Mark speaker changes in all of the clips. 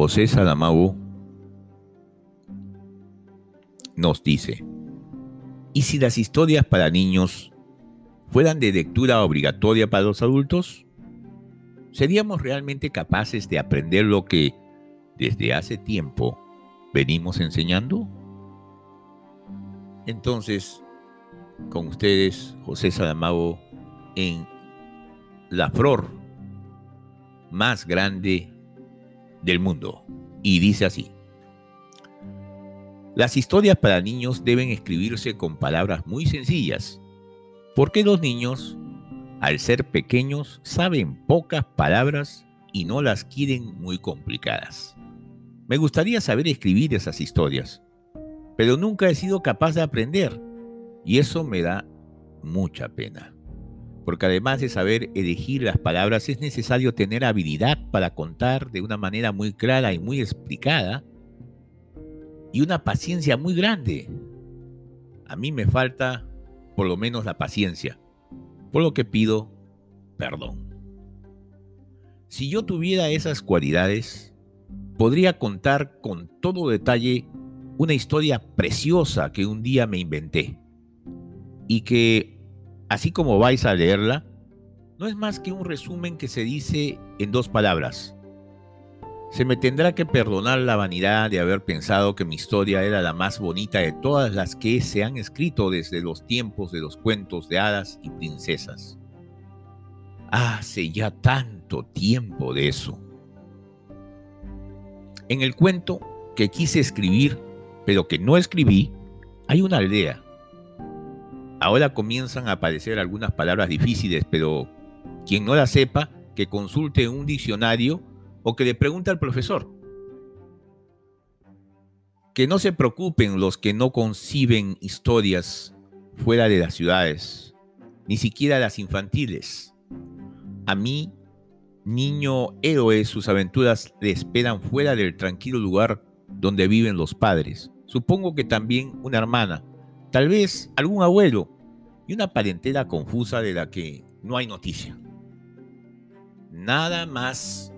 Speaker 1: José Sadamago nos dice, ¿y si las historias para niños fueran de lectura obligatoria para los adultos? ¿Seríamos realmente capaces de aprender lo que desde hace tiempo venimos enseñando? Entonces, con ustedes, José Sadamago, en la flor más grande del mundo. Y dice así. Las historias para niños deben escribirse con palabras muy sencillas, porque los niños, al ser pequeños, saben pocas palabras y no las quieren muy complicadas. Me gustaría saber escribir esas historias, pero nunca he sido capaz de aprender y eso me da mucha pena. Porque además de saber elegir las palabras es necesario tener habilidad para contar de una manera muy clara y muy explicada y una paciencia muy grande. A mí me falta por lo menos la paciencia, por lo que pido perdón. Si yo tuviera esas cualidades, podría contar con todo detalle una historia preciosa que un día me inventé y que, así como vais a leerla, no es más que un resumen que se dice en dos palabras. Se me tendrá que perdonar la vanidad de haber pensado que mi historia era la más bonita de todas las que se han escrito desde los tiempos de los cuentos de hadas y princesas. Hace ya tanto tiempo de eso. En el cuento que quise escribir, pero que no escribí, hay una aldea Ahora comienzan a aparecer algunas palabras difíciles, pero quien no las sepa, que consulte un diccionario o que le pregunte al profesor. Que no se preocupen los que no conciben historias fuera de las ciudades, ni siquiera las infantiles. A mí, niño héroe, sus aventuras le esperan fuera del tranquilo lugar donde viven los padres. Supongo que también una hermana, tal vez algún abuelo y una parentela confusa de la que no hay noticia. Nada más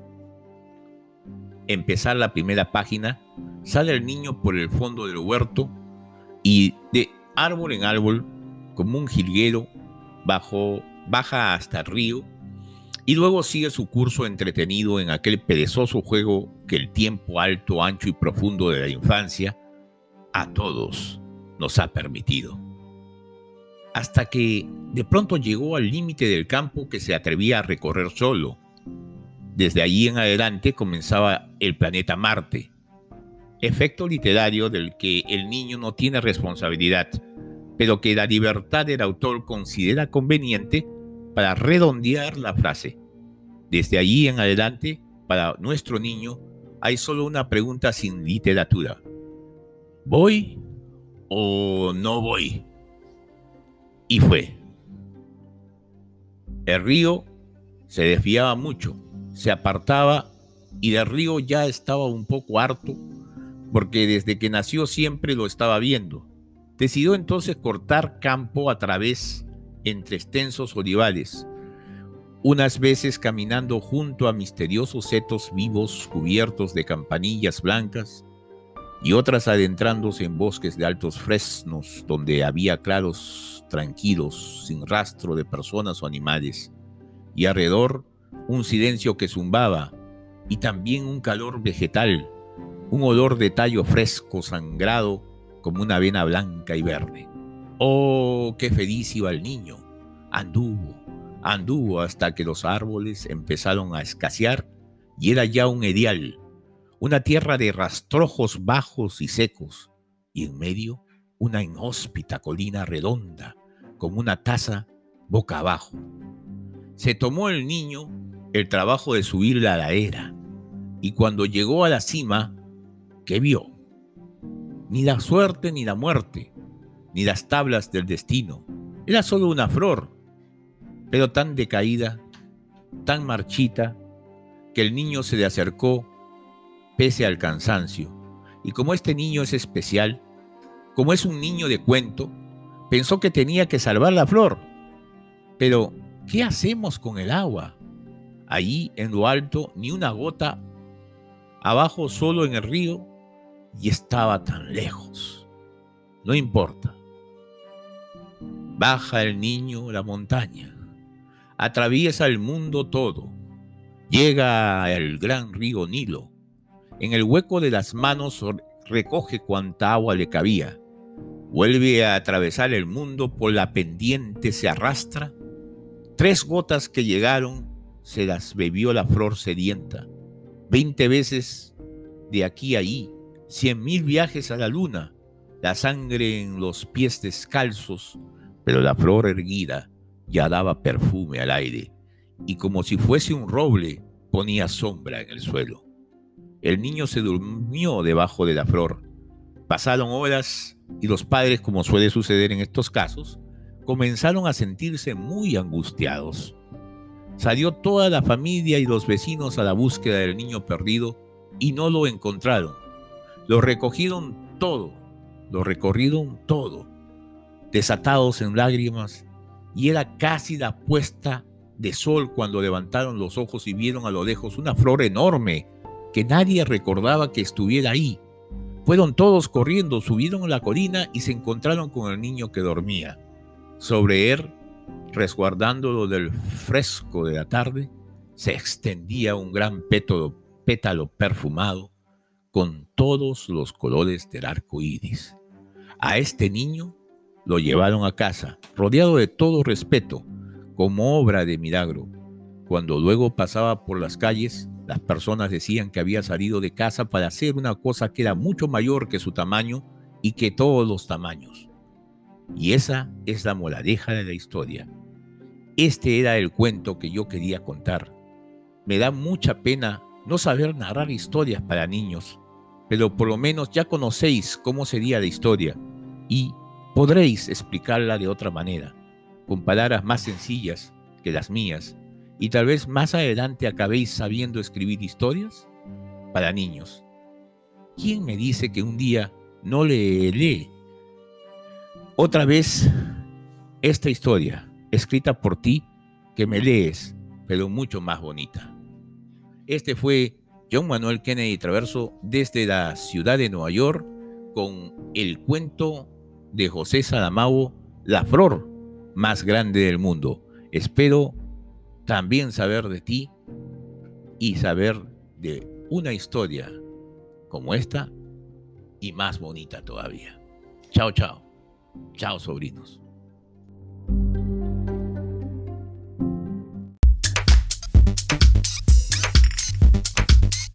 Speaker 1: empezar la primera página, sale el niño por el fondo del huerto y de árbol en árbol, como un jilguero, bajo, baja hasta el río y luego sigue su curso entretenido en aquel perezoso juego que el tiempo alto, ancho y profundo de la infancia a todos nos ha permitido. Hasta que de pronto llegó al límite del campo que se atrevía a recorrer solo. Desde allí en adelante comenzaba el planeta Marte, efecto literario del que el niño no tiene responsabilidad, pero que la libertad del autor considera conveniente para redondear la frase. Desde allí en adelante, para nuestro niño, hay solo una pregunta sin literatura. ¿Voy o no voy? Y fue. El río se desviaba mucho, se apartaba y del río ya estaba un poco harto porque desde que nació siempre lo estaba viendo. Decidió entonces cortar campo a través entre extensos olivales, unas veces caminando junto a misteriosos setos vivos cubiertos de campanillas blancas, y otras adentrándose en bosques de altos fresnos donde había claros tranquilos, sin rastro de personas o animales, y alrededor un silencio que zumbaba, y también un calor vegetal, un olor de tallo fresco sangrado como una vena blanca y verde. Oh, qué feliz iba el niño. Anduvo, anduvo hasta que los árboles empezaron a escasear y era ya un edial, una tierra de rastrojos bajos y secos, y en medio una inhóspita colina redonda, como una taza boca abajo. Se tomó el niño el trabajo de subir la ladera, y cuando llegó a la cima, ¿qué vio? Ni la suerte ni la muerte, ni las tablas del destino. Era solo una flor, pero tan decaída, tan marchita, que el niño se le acercó pese al cansancio. Y como este niño es especial, como es un niño de cuento, pensó que tenía que salvar la flor. Pero, ¿qué hacemos con el agua? Allí, en lo alto, ni una gota abajo solo en el río y estaba tan lejos. No importa. Baja el niño la montaña, atraviesa el mundo todo, llega al gran río Nilo. En el hueco de las manos recoge cuanta agua le cabía. Vuelve a atravesar el mundo, por la pendiente se arrastra. Tres gotas que llegaron se las bebió la flor sedienta. Veinte veces de aquí a allí, cien mil viajes a la luna, la sangre en los pies descalzos, pero la flor erguida ya daba perfume al aire y como si fuese un roble ponía sombra en el suelo. El niño se durmió debajo de la flor. Pasaron horas y los padres, como suele suceder en estos casos, comenzaron a sentirse muy angustiados. Salió toda la familia y los vecinos a la búsqueda del niño perdido y no lo encontraron. Lo recogieron todo, lo recorrieron todo, desatados en lágrimas, y era casi la puesta de sol cuando levantaron los ojos y vieron a lo lejos una flor enorme que nadie recordaba que estuviera ahí. Fueron todos corriendo, subieron la colina y se encontraron con el niño que dormía. Sobre él, resguardándolo del fresco de la tarde, se extendía un gran pétalo, pétalo perfumado con todos los colores del arco iris. A este niño lo llevaron a casa, rodeado de todo respeto, como obra de milagro. Cuando luego pasaba por las calles, las personas decían que había salido de casa para hacer una cosa que era mucho mayor que su tamaño y que todos los tamaños. Y esa es la moladeja de la historia. Este era el cuento que yo quería contar. Me da mucha pena no saber narrar historias para niños, pero por lo menos ya conocéis cómo sería la historia y podréis explicarla de otra manera con palabras más sencillas que las mías, y tal vez más adelante acabéis sabiendo escribir historias para niños. ¿Quién me dice que un día no leeré otra vez esta historia escrita por ti que me lees, pero mucho más bonita? Este fue John Manuel Kennedy Traverso desde la ciudad de Nueva York con el cuento de José Sadamau, La Flor más grande del mundo. Espero también saber de ti y saber de una historia como esta y más bonita todavía. Chao, chao. Chao, sobrinos.